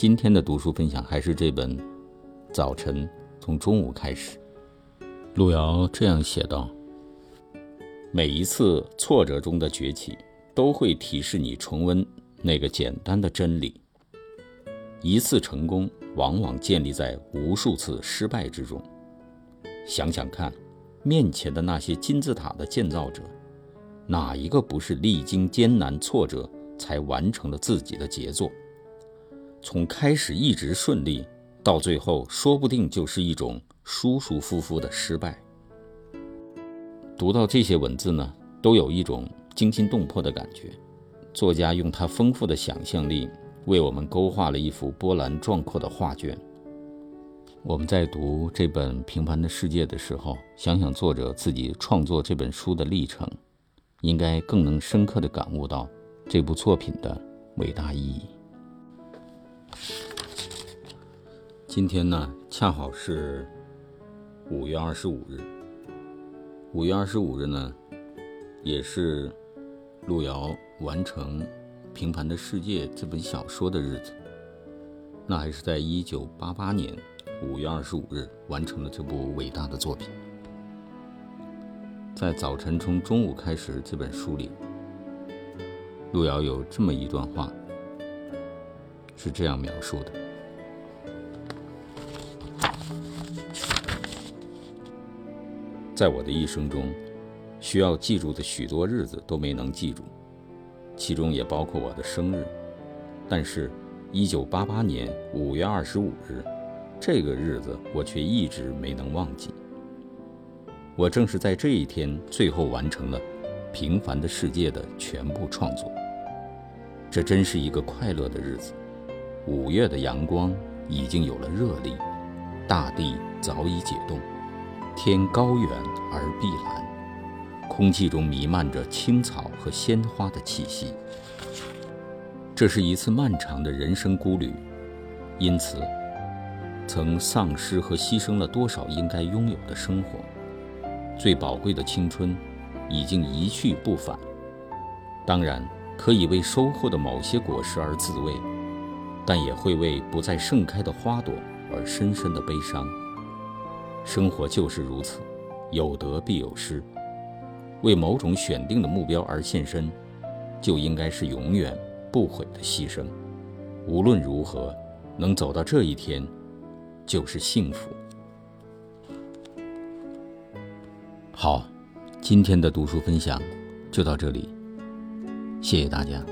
今天的读书分享还是这本《早晨从中午开始》。路遥这样写道：“每一次挫折中的崛起，都会提示你重温那个简单的真理：一次成功往往建立在无数次失败之中。想想看，面前的那些金字塔的建造者，哪一个不是历经艰难挫折？”才完成了自己的杰作。从开始一直顺利，到最后说不定就是一种舒舒服服的失败。读到这些文字呢，都有一种惊心动魄的感觉。作家用他丰富的想象力，为我们勾画了一幅波澜壮阔的画卷。我们在读这本《平凡的世界》的时候，想想作者自己创作这本书的历程，应该更能深刻地感悟到。这部作品的伟大意义。今天呢，恰好是五月二十五日。五月二十五日呢，也是路遥完成《平凡的世界》这本小说的日子。那还是在一九八八年五月二十五日完成了这部伟大的作品。在《早晨从中午开始》这本书里。路遥有这么一段话，是这样描述的：在我的一生中，需要记住的许多日子都没能记住，其中也包括我的生日。但是，一九八八年五月二十五日这个日子，我却一直没能忘记。我正是在这一天，最后完成了《平凡的世界》的全部创作。这真是一个快乐的日子。五月的阳光已经有了热力，大地早已解冻，天高远而碧蓝，空气中弥漫着青草和鲜花的气息。这是一次漫长的人生孤旅，因此，曾丧失和牺牲了多少应该拥有的生活？最宝贵的青春，已经一去不返。当然。可以为收获的某些果实而自慰，但也会为不再盛开的花朵而深深的悲伤。生活就是如此，有得必有失。为某种选定的目标而献身，就应该是永远不悔的牺牲。无论如何，能走到这一天，就是幸福。好，今天的读书分享就到这里。谢谢大家。